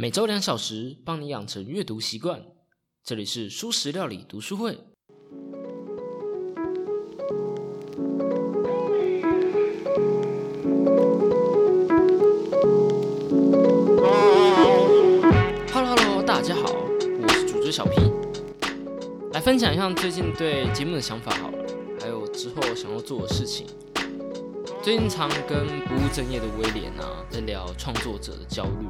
每周两小时，帮你养成阅读习惯。这里是舒食料理读书会。Hello Hello，大家好，我是主角小 P，来分享一下最近对节目的想法好了，还有之后想要做的事情。最近常跟不务正业的威廉啊，在聊创作者的焦虑。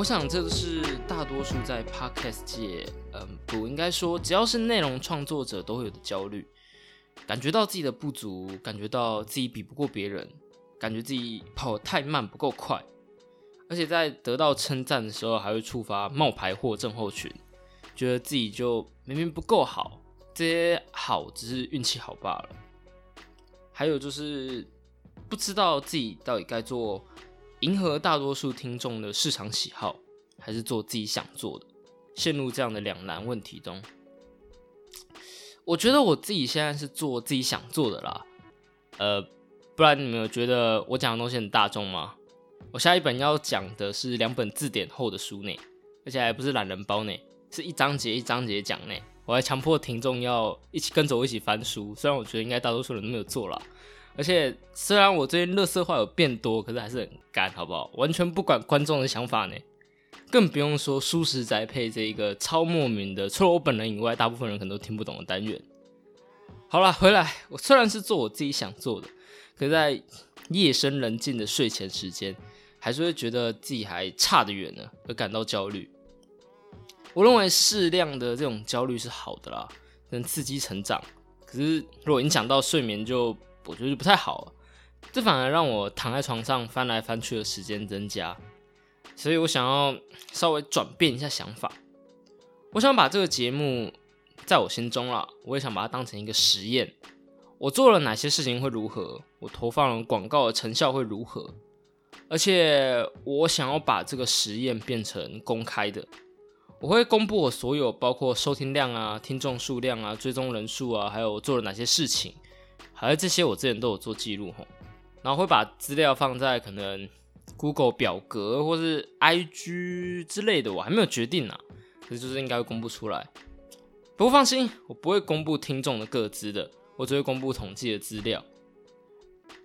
我想这个是大多数在 podcast 界，嗯，不应该说，只要是内容创作者都会有的焦虑，感觉到自己的不足，感觉到自己比不过别人，感觉自己跑得太慢不够快，而且在得到称赞的时候，还会触发冒牌货症候群，觉得自己就明明不够好，这些好只是运气好罢了。还有就是不知道自己到底该做。迎合大多数听众的市场喜好，还是做自己想做的，陷入这样的两难问题中。我觉得我自己现在是做自己想做的啦。呃，不然你们有觉得我讲的东西很大众吗？我下一本要讲的是两本字典厚的书呢，而且还不是懒人包呢，是一章节一章节讲呢。我还强迫听众要一起跟着我一起翻书，虽然我觉得应该大多数人都没有做了。而且虽然我最近乐色话有变多，可是还是很干，好不好？完全不管观众的想法呢，更不用说舒适宅配这一个超莫名的，除了我本人以外，大部分人可能都听不懂的单元。好了，回来，我虽然是做我自己想做的，可在夜深人静的睡前时间，还是会觉得自己还差得远呢，而感到焦虑。我认为适量的这种焦虑是好的啦，能刺激成长。可是如果影响到睡眠，就我觉得就不太好，这反而让我躺在床上翻来翻去的时间增加，所以我想要稍微转变一下想法。我想把这个节目，在我心中啦，我也想把它当成一个实验。我做了哪些事情会如何？我投放广告的成效会如何？而且我想要把这个实验变成公开的，我会公布我所有，包括收听量啊、听众数量啊、追踪人数啊，还有做了哪些事情。还有这些，我之前都有做记录吼，然后会把资料放在可能 Google 表格或是 IG 之类的，我还没有决定呢，可是就是应该会公布出来。不过放心，我不会公布听众的个资的，我只会公布统计的资料。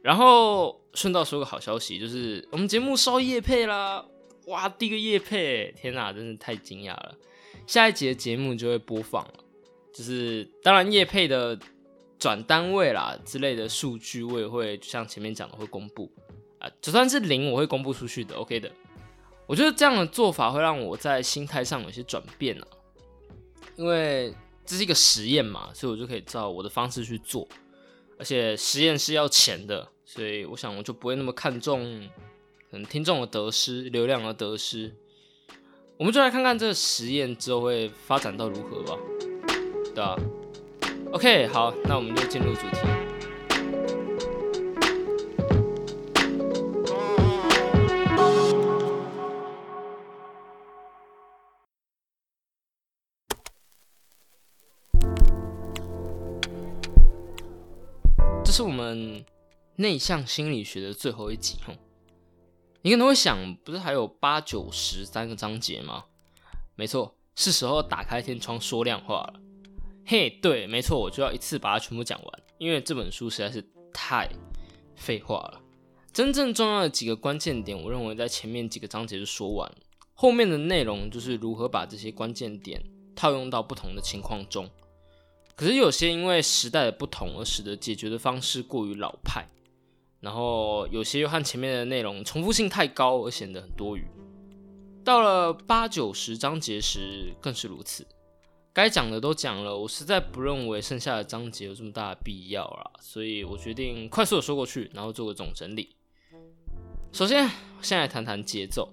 然后顺道说个好消息，就是我们节目烧叶配啦！哇，第一个叶配，天哪，真是太惊讶了！下一集的节目就会播放了，就是当然叶配的。转单位啦之类的数据，我也会像前面讲的会公布啊，就算是零，我会公布出去的，OK 的。我觉得这样的做法会让我在心态上有些转变啊，因为这是一个实验嘛，所以我就可以照我的方式去做，而且实验是要钱的，所以我想我就不会那么看重可能听众的得失、流量的得失。我们就来看看这个实验之后会发展到如何吧，对啊。OK，好，那我们就进入主题。这是我们内向心理学的最后一集哦。你可能会想，不是还有八九十三个章节吗？没错，是时候打开天窗说亮话了。嘿，对，没错，我就要一次把它全部讲完，因为这本书实在是太废话了。真正重要的几个关键点，我认为在前面几个章节就说完，后面的内容就是如何把这些关键点套用到不同的情况中。可是有些因为时代的不同而使得解决的方式过于老派，然后有些又和前面的内容重复性太高而显得很多余。到了八九十章节时更是如此。该讲的都讲了，我实在不认为剩下的章节有这么大的必要了，所以我决定快速的说过去，然后做个总整理。首先，先来谈谈节奏。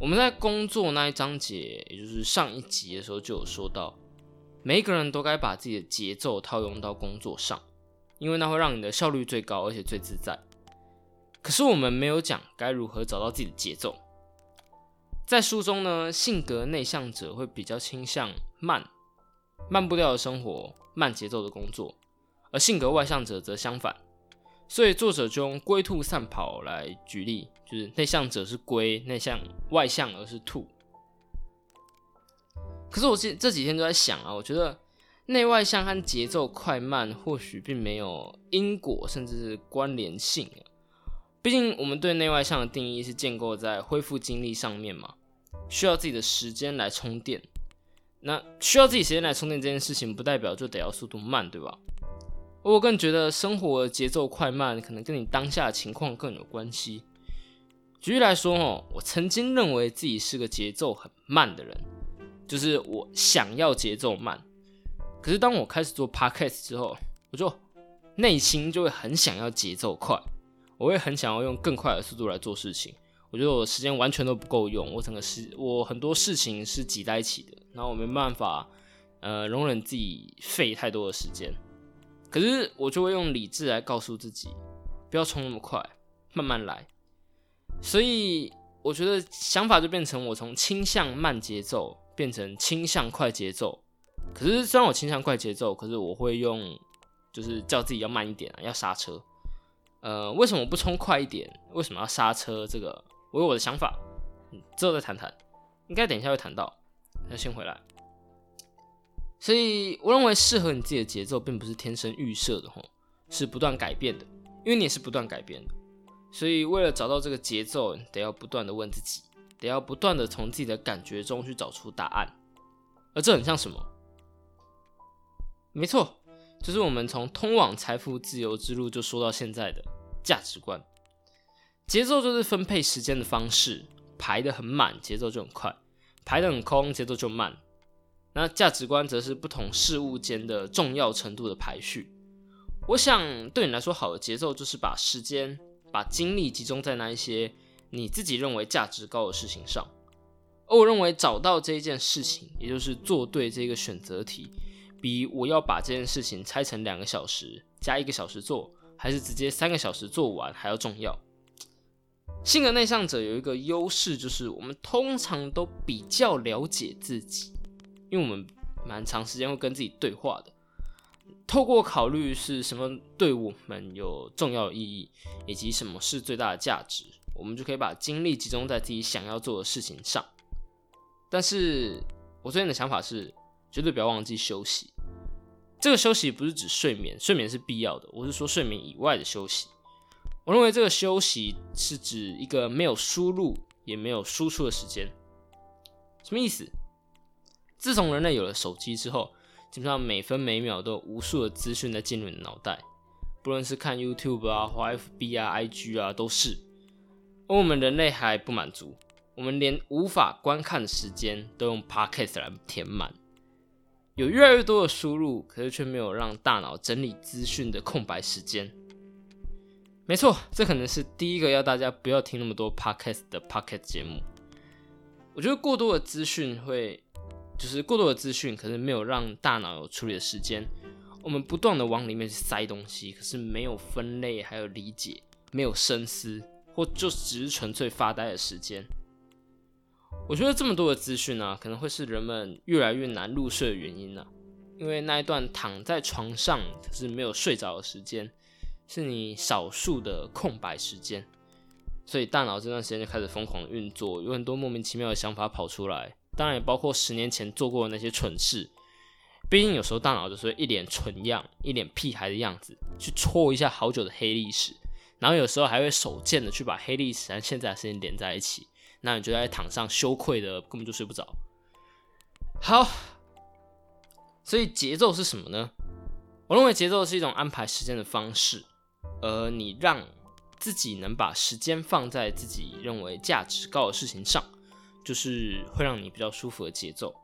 我们在工作那一章节，也就是上一集的时候就有说到，每一个人都该把自己的节奏套用到工作上，因为那会让你的效率最高，而且最自在。可是我们没有讲该如何找到自己的节奏。在书中呢，性格内向者会比较倾向慢、慢步调的生活、慢节奏的工作，而性格外向者则相反，所以作者就用龟兔赛跑来举例，就是内向者是龟，内向外向而是兔。可是我这这几天都在想啊，我觉得内外向和节奏快慢或许并没有因果，甚至是关联性。毕竟我们对内外向的定义是建构在恢复精力上面嘛，需要自己的时间来充电。那需要自己时间来充电这件事情，不代表就得要速度慢，对吧？我更觉得生活节奏快慢可能跟你当下的情况更有关系。举例来说，哦，我曾经认为自己是个节奏很慢的人，就是我想要节奏慢。可是当我开始做 podcast 之后，我就内心就会很想要节奏快，我会很想要用更快的速度来做事情。我觉得我时间完全都不够用，我整个事我很多事情是挤在一起的，然后我没办法呃容忍自己费太多的时间。可是我就会用理智来告诉自己，不要冲那么快，慢慢来。所以我觉得想法就变成我从倾向慢节奏变成倾向快节奏。可是虽然我倾向快节奏，可是我会用就是叫自己要慢一点啊，要刹车。呃，为什么不冲快一点？为什么要刹车？这个我有我的想法，之后再谈谈。应该等一下会谈到，那先回来。所以，我认为适合你自己的节奏，并不是天生预设的吼，是不断改变的。因为你也是不断改变的，所以为了找到这个节奏，得要不断的问自己，得要不断的从自己的感觉中去找出答案。而这很像什么？没错，就是我们从通往财富自由之路就说到现在的价值观。节奏就是分配时间的方式，排的很满，节奏就很快；排得很空，节奏就慢。那价值观则是不同事物间的重要程度的排序。我想对你来说，好的节奏就是把时间、把精力集中在那一些你自己认为价值高的事情上。而我认为找到这一件事情，也就是做对这个选择题，比我要把这件事情拆成两个小时加一个小时做，还是直接三个小时做完还要重要。性格内向者有一个优势，就是我们通常都比较了解自己。因为我们蛮长时间会跟自己对话的，透过考虑是什么对我们有重要意义，以及什么是最大的价值，我们就可以把精力集中在自己想要做的事情上。但是我最近的想法是，绝对不要忘记休息。这个休息不是指睡眠，睡眠是必要的，我是说睡眠以外的休息。我认为这个休息是指一个没有输入也没有输出的时间。什么意思？自从人类有了手机之后，基本上每分每秒都有无数的资讯在进入你的脑袋，不论是看 YouTube 啊、或 FB 啊、IG 啊，都是。而我们人类还不满足，我们连无法观看的时间都用 Podcast 来填满。有越来越多的输入，可是却没有让大脑整理资讯的空白时间。没错，这可能是第一个要大家不要听那么多 Podcast 的 Podcast 节目。我觉得过多的资讯会。就是过多的资讯，可是没有让大脑有处理的时间。我们不断的往里面去塞东西，可是没有分类，还有理解，没有深思，或就只是纯粹发呆的时间。我觉得这么多的资讯呢，可能会是人们越来越难入睡的原因呢。因为那一段躺在床上可是没有睡着的时间，是你少数的空白时间，所以大脑这段时间就开始疯狂运作，有很多莫名其妙的想法跑出来。当然也包括十年前做过的那些蠢事，毕竟有时候大脑就是一脸蠢样、一脸屁孩的样子，去戳一下好久的黑历史，然后有时候还会手贱的去把黑历史和现在的事情连在一起，那你就在躺上羞愧的，根本就睡不着。好，所以节奏是什么呢？我认为节奏是一种安排时间的方式，而你让自己能把时间放在自己认为价值高的事情上。就是会让你比较舒服的节奏，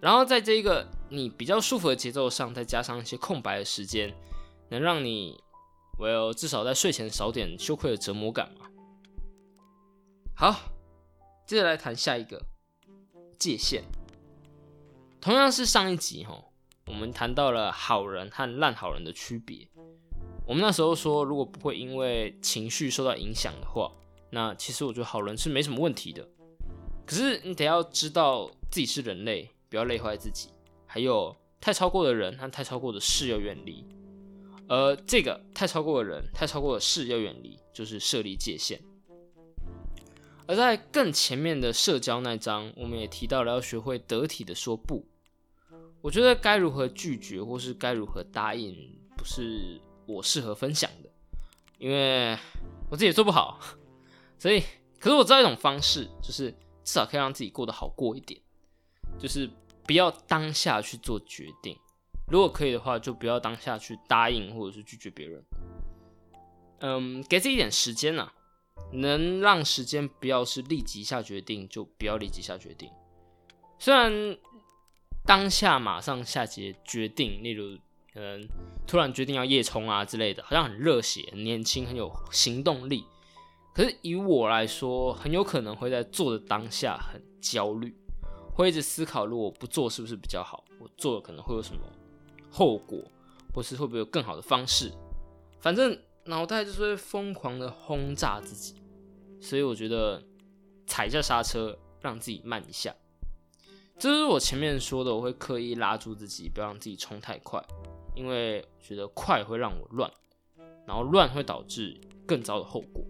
然后在这一个你比较舒服的节奏上，再加上一些空白的时间，能让你，well 至少在睡前少点羞愧的折磨感嘛。好，接着来谈下一个界限，同样是上一集哈，我们谈到了好人和烂好人的区别。我们那时候说，如果不会因为情绪受到影响的话，那其实我觉得好人是没什么问题的。可是你得要知道自己是人类，不要累坏自己。还有太超过的人和太超过的事要远离。而这个太超过的人，太超过的事要远离，就是设立界限。而在更前面的社交那章，我们也提到了要学会得体的说不。我觉得该如何拒绝，或是该如何答应，不是我适合分享的，因为我自己也做不好。所以，可是我知道一种方式，就是至少可以让自己过得好过一点，就是不要当下去做决定。如果可以的话，就不要当下去答应或者是拒绝别人。嗯，给自己一点时间呐。能让时间不要是立即下决定，就不要立即下决定。虽然当下马上下决决定，例如可能突然决定要夜冲啊之类的，好像很热血、很年轻、很有行动力。可是以我来说，很有可能会在做的当下很焦虑，会一直思考：如果不做是不是比较好？我做了可能会有什么后果，或是会不会有更好的方式？反正。脑袋就是会疯狂的轰炸自己，所以我觉得踩下刹车，让自己慢一下。这是我前面说的，我会刻意拉住自己，不要让自己冲太快，因为觉得快会让我乱，然后乱会导致更糟的后果。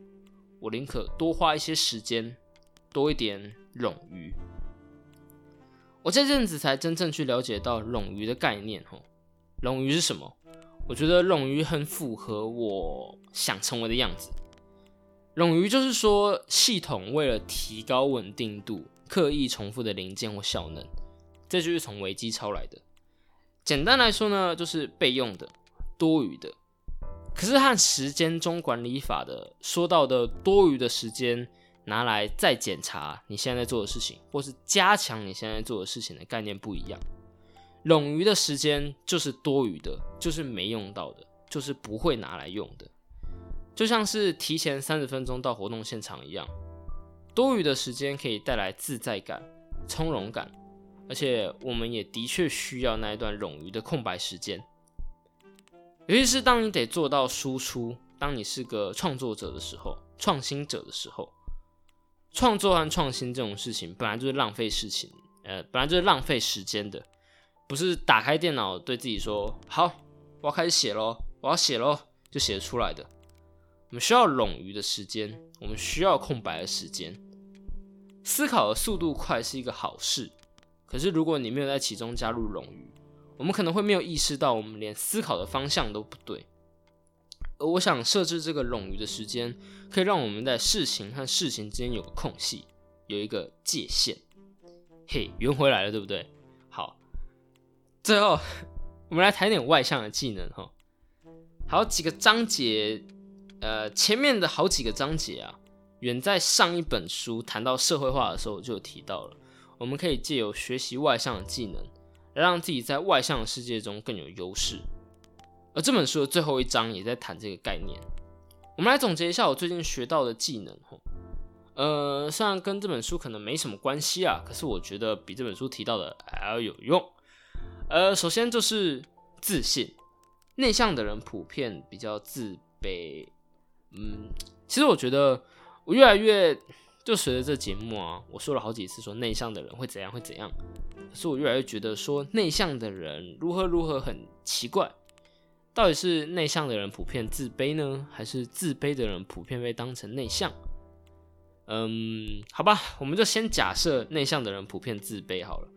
我宁可多花一些时间，多一点冗余。我这阵子才真正去了解到冗余的概念，吼，冗余是什么？我觉得冗余很符合我想成为的样子。冗余就是说，系统为了提高稳定度，刻意重复的零件或效能，这就是从维基抄来的。简单来说呢，就是备用的、多余的。可是和时间中管理法的说到的多余的时间，拿来再检查你现在在做的事情，或是加强你现在做的事情的概念不一样。冗余的时间就是多余的，就是没用到的，就是不会拿来用的，就像是提前三十分钟到活动现场一样。多余的时间可以带来自在感、从容感，而且我们也的确需要那一段冗余的空白时间。尤其是当你得做到输出，当你是个创作者的时候、创新者的时候，创作和创新这种事情本来就是浪费事情，呃，本来就是浪费时间的。不是打开电脑对自己说好，我要开始写喽，我要写喽，就写出来的。我们需要冗余的时间，我们需要空白的时间。思考的速度快是一个好事，可是如果你没有在其中加入冗余，我们可能会没有意识到我们连思考的方向都不对。而我想设置这个冗余的时间，可以让我们在事情和事情之间有个空隙，有一个界限。嘿，圆回来了，对不对？好最后，我们来谈点外向的技能哈。好几个章节，呃，前面的好几个章节啊，远在上一本书谈到社会化的时候就提到了。我们可以借由学习外向的技能，来让自己在外向的世界中更有优势。而这本书的最后一章也在谈这个概念。我们来总结一下我最近学到的技能哈。呃，虽然跟这本书可能没什么关系啊，可是我觉得比这本书提到的还要有用。呃，首先就是自信，内向的人普遍比较自卑。嗯，其实我觉得我越来越就随着这节目啊，我说了好几次说内向的人会怎样会怎样，可是我越来越觉得说内向的人如何如何很奇怪，到底是内向的人普遍自卑呢，还是自卑的人普遍被当成内向？嗯，好吧，我们就先假设内向的人普遍自卑好了，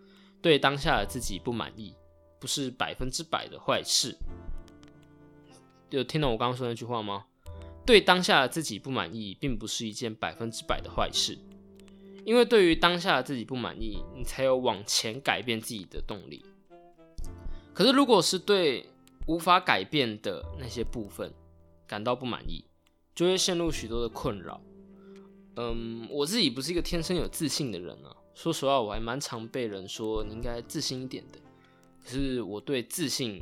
对当下的自己不满意。不是百分之百的坏事。有听懂我刚刚说那句话吗？对当下的自己不满意，并不是一件百分之百的坏事。因为对于当下的自己不满意，你才有往前改变自己的动力。可是，如果是对无法改变的那些部分感到不满意，就会陷入许多的困扰。嗯，我自己不是一个天生有自信的人啊。说实话，我还蛮常被人说你应该自信一点的。可是我对自信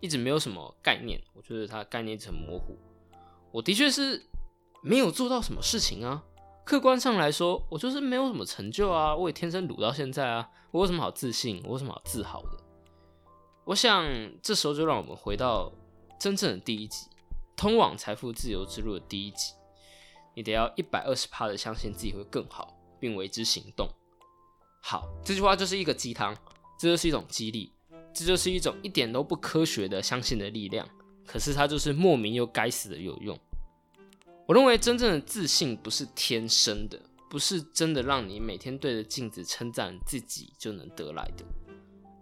一直没有什么概念，我觉得它概念很模糊。我的确是没有做到什么事情啊，客观上来说，我就是没有什么成就啊。我也天生卤到现在啊，我有什么好自信？我有什么好自豪的？我想这时候就让我们回到真正的第一集，通往财富自由之路的第一集。你得要一百二十趴的相信自己会更好，并为之行动。好，这句话就是一个鸡汤。这就是一种激励，这就是一种一点都不科学的相信的力量。可是它就是莫名又该死的有用。我认为真正的自信不是天生的，不是真的让你每天对着镜子称赞自己就能得来的。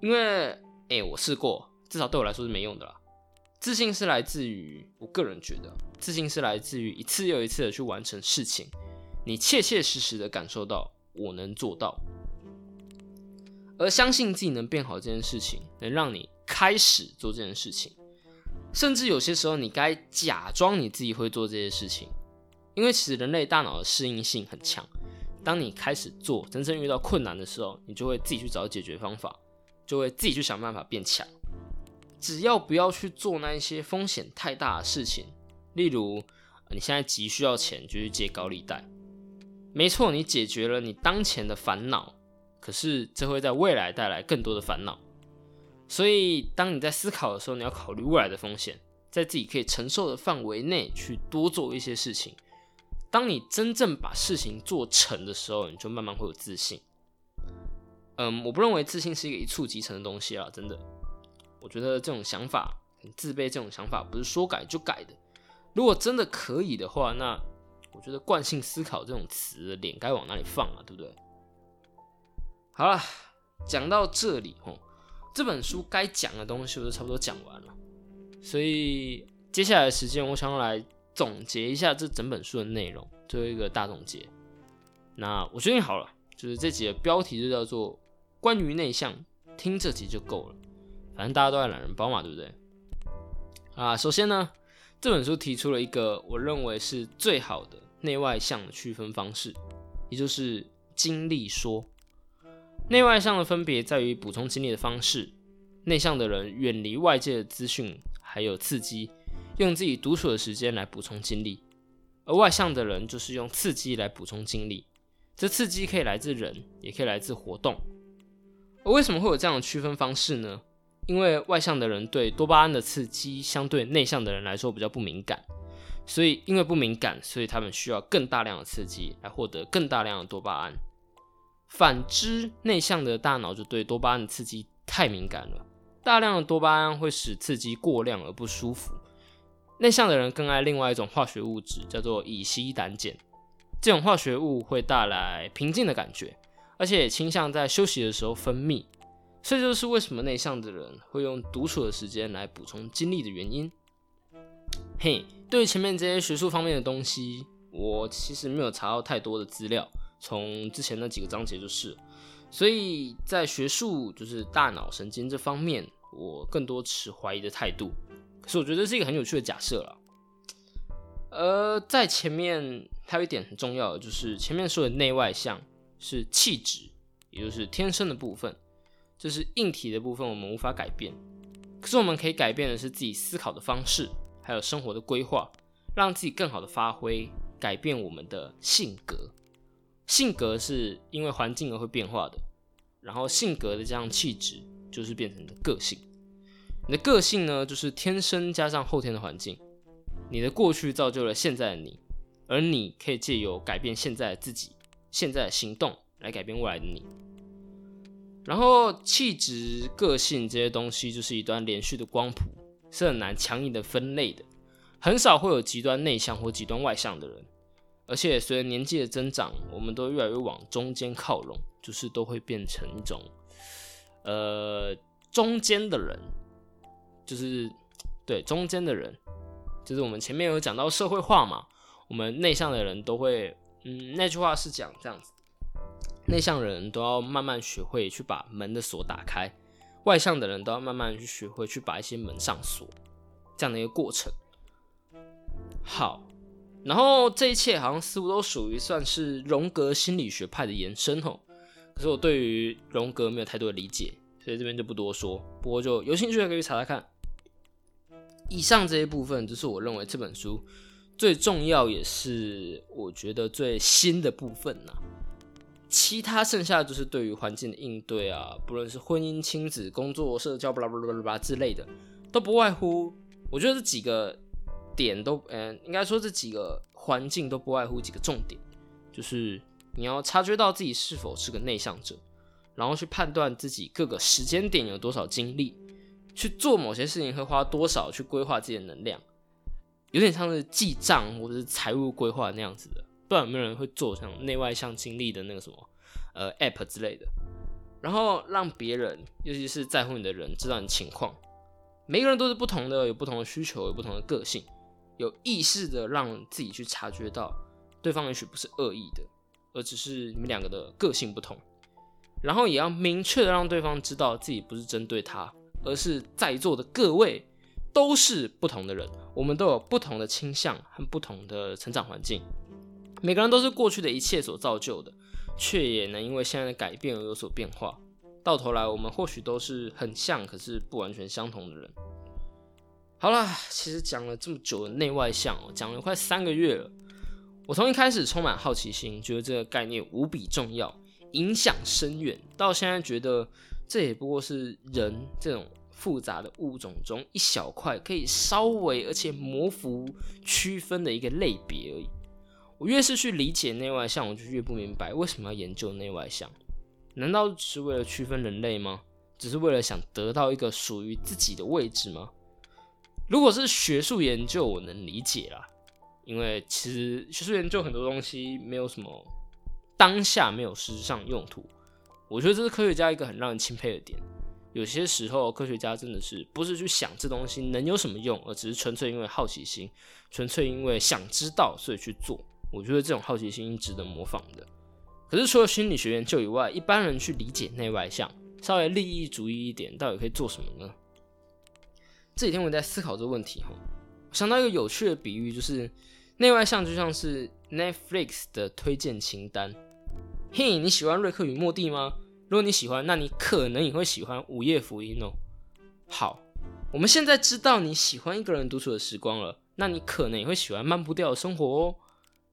因为，哎，我试过，至少对我来说是没用的啦。自信是来自于，我个人觉得，自信是来自于一次又一次的去完成事情，你切切实实的感受到我能做到，而相信自己能变好这件事情，能让你开始做这件事情。甚至有些时候，你该假装你自己会做这些事情，因为其实人类大脑的适应性很强。当你开始做，真正遇到困难的时候，你就会自己去找解决方法，就会自己去想办法变强。只要不要去做那一些风险太大的事情，例如你现在急需要钱，就去借高利贷。没错，你解决了你当前的烦恼，可是这会在未来带来更多的烦恼。所以，当你在思考的时候，你要考虑未来的风险，在自己可以承受的范围内去多做一些事情。当你真正把事情做成的时候，你就慢慢会有自信。嗯，我不认为自信是一个一触即成的东西啊，真的。我觉得这种想法，很自卑这种想法，不是说改就改的。如果真的可以的话，那我觉得惯性思考这种词，脸该往哪里放啊？对不对？好了，讲到这里吼。这本书该讲的东西我都差不多讲完了，所以接下来的时间，我想来总结一下这整本书的内容，最后一个大总结。那我决定好了，就是这集的标题就叫做“关于内向”，听这集就够了。反正大家都爱懒人包嘛，对不对？啊，首先呢，这本书提出了一个我认为是最好的内外向的区分方式，也就是经历说。内外向的分别在于补充精力的方式。内向的人远离外界的资讯还有刺激，用自己独处的时间来补充精力；而外向的人就是用刺激来补充精力。这刺激可以来自人，也可以来自活动。而为什么会有这样的区分方式呢？因为外向的人对多巴胺的刺激，相对内向的人来说比较不敏感，所以因为不敏感，所以他们需要更大量的刺激来获得更大量的多巴胺。反之，内向的大脑就对多巴胺的刺激太敏感了，大量的多巴胺会使刺激过量而不舒服。内向的人更爱另外一种化学物质，叫做乙烯胆碱。这种化学物会带来平静的感觉，而且倾向在休息的时候分泌。这就是为什么内向的人会用独处的时间来补充精力的原因。嘿，对于前面这些学术方面的东西，我其实没有查到太多的资料。从之前那几个章节就是，所以在学术就是大脑神经这方面，我更多持怀疑的态度。可是我觉得是一个很有趣的假设了。呃，在前面还有一点很重要的，就是前面说的内外向是气质，也就是天生的部分，这是硬体的部分，我们无法改变。可是我们可以改变的是自己思考的方式，还有生活的规划，让自己更好的发挥，改变我们的性格。性格是因为环境而会变化的，然后性格的这样气质就是变成你的个性。你的个性呢，就是天生加上后天的环境。你的过去造就了现在的你，而你可以借由改变现在的自己、现在的行动来改变未来的你。然后气质、个性这些东西就是一段连续的光谱，是很难强硬的分类的，很少会有极端内向或极端外向的人。而且随着年纪的增长，我们都越来越往中间靠拢，就是都会变成一种，呃，中间的人，就是对中间的人，就是我们前面有讲到社会化嘛，我们内向的人都会，嗯，那句话是讲这样子，内向的人都要慢慢学会去把门的锁打开，外向的人都要慢慢去学会去把一些门上锁，这样的一个过程。好。然后这一切好像似乎都属于算是荣格心理学派的延伸吼，可是我对于荣格没有太多的理解，所以这边就不多说。不过就有兴趣的可以查查看。以上这一部分就是我认为这本书最重要也是我觉得最新的部分呐。其他剩下就是对于环境的应对啊，不论是婚姻、亲子、工作、社交，巴拉巴拉巴拉之类的，都不外乎我觉得这几个。点都嗯，应该说这几个环境都不外乎几个重点，就是你要察觉到自己是否是个内向者，然后去判断自己各个时间点有多少精力，去做某些事情会花多少去规划自己的能量，有点像是记账或者是财务规划那样子的。不知道有没有人会做像内外向经历的那个什么呃 app 之类的，然后让别人，尤其是在乎你的人知道你情况。每个人都是不同的，有不同的需求，有不同的个性，有意识的让自己去察觉到对方也许不是恶意的，而只是你们两个的个性不同。然后也要明确的让对方知道自己不是针对他，而是在座的各位都是不同的人，我们都有不同的倾向和不同的成长环境。每个人都是过去的一切所造就的，却也能因为现在的改变而有所变化。到头来，我们或许都是很像，可是不完全相同的人。好了，其实讲了这么久的内外向，讲了快三个月了。我从一开始充满好奇心，觉得这个概念无比重要，影响深远，到现在觉得这也不过是人这种复杂的物种中一小块，可以稍微而且模糊区分的一个类别而已。我越是去理解内外向，我就越不明白为什么要研究内外向。难道只是为了区分人类吗？只是为了想得到一个属于自己的位置吗？如果是学术研究，我能理解啦，因为其实学术研究很多东西没有什么当下没有实质上用途。我觉得这是科学家一个很让人钦佩的点。有些时候，科学家真的是不是去想这东西能有什么用，而只是纯粹因为好奇心，纯粹因为想知道所以去做。我觉得这种好奇心值得模仿的。可是除了心理学研究以外，一般人去理解内外向，稍微利益主义一点，到底可以做什么呢？这几天我在思考这个问题哈，想到一个有趣的比喻，就是内外向就像是 Netflix 的推荐清单。嘿，你喜欢瑞克与莫蒂吗？如果你喜欢，那你可能也会喜欢午夜福音哦。好，我们现在知道你喜欢一个人独处的时光了，那你可能也会喜欢慢步调的生活哦。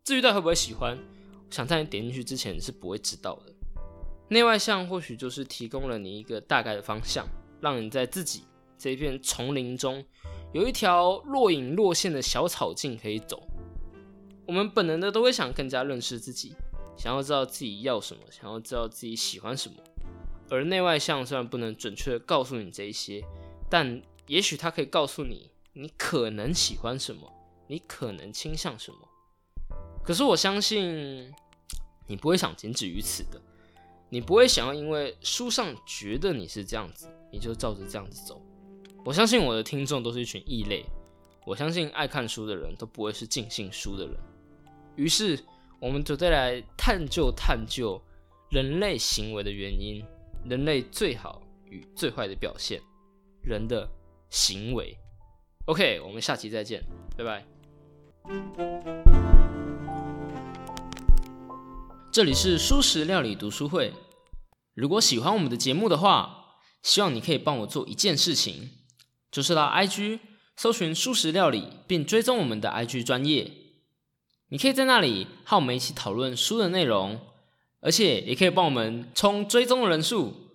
至于到底会不会喜欢？想在你点进去之前是不会知道的。内外向或许就是提供了你一个大概的方向，让你在自己这一片丛林中有一条若隐若现的小草径可以走。我们本能的都会想更加认识自己，想要知道自己要什么，想要知道自己喜欢什么。而内外向虽然不能准确的告诉你这一些，但也许它可以告诉你你可能喜欢什么，你可能倾向什么。可是我相信。你不会想仅止于此的，你不会想要因为书上觉得你是这样子，你就照着这样子走。我相信我的听众都是一群异类，我相信爱看书的人都不会是尽信书的人。于是，我们就再来探究探究人类行为的原因，人类最好与最坏的表现，人的行为。OK，我们下期再见，拜拜。这里是素食料理读书会。如果喜欢我们的节目的话，希望你可以帮我做一件事情，就是到 IG 搜寻素食料理，并追踪我们的 IG 专业。你可以在那里和我们一起讨论书的内容，而且也可以帮我们冲追踪的人数。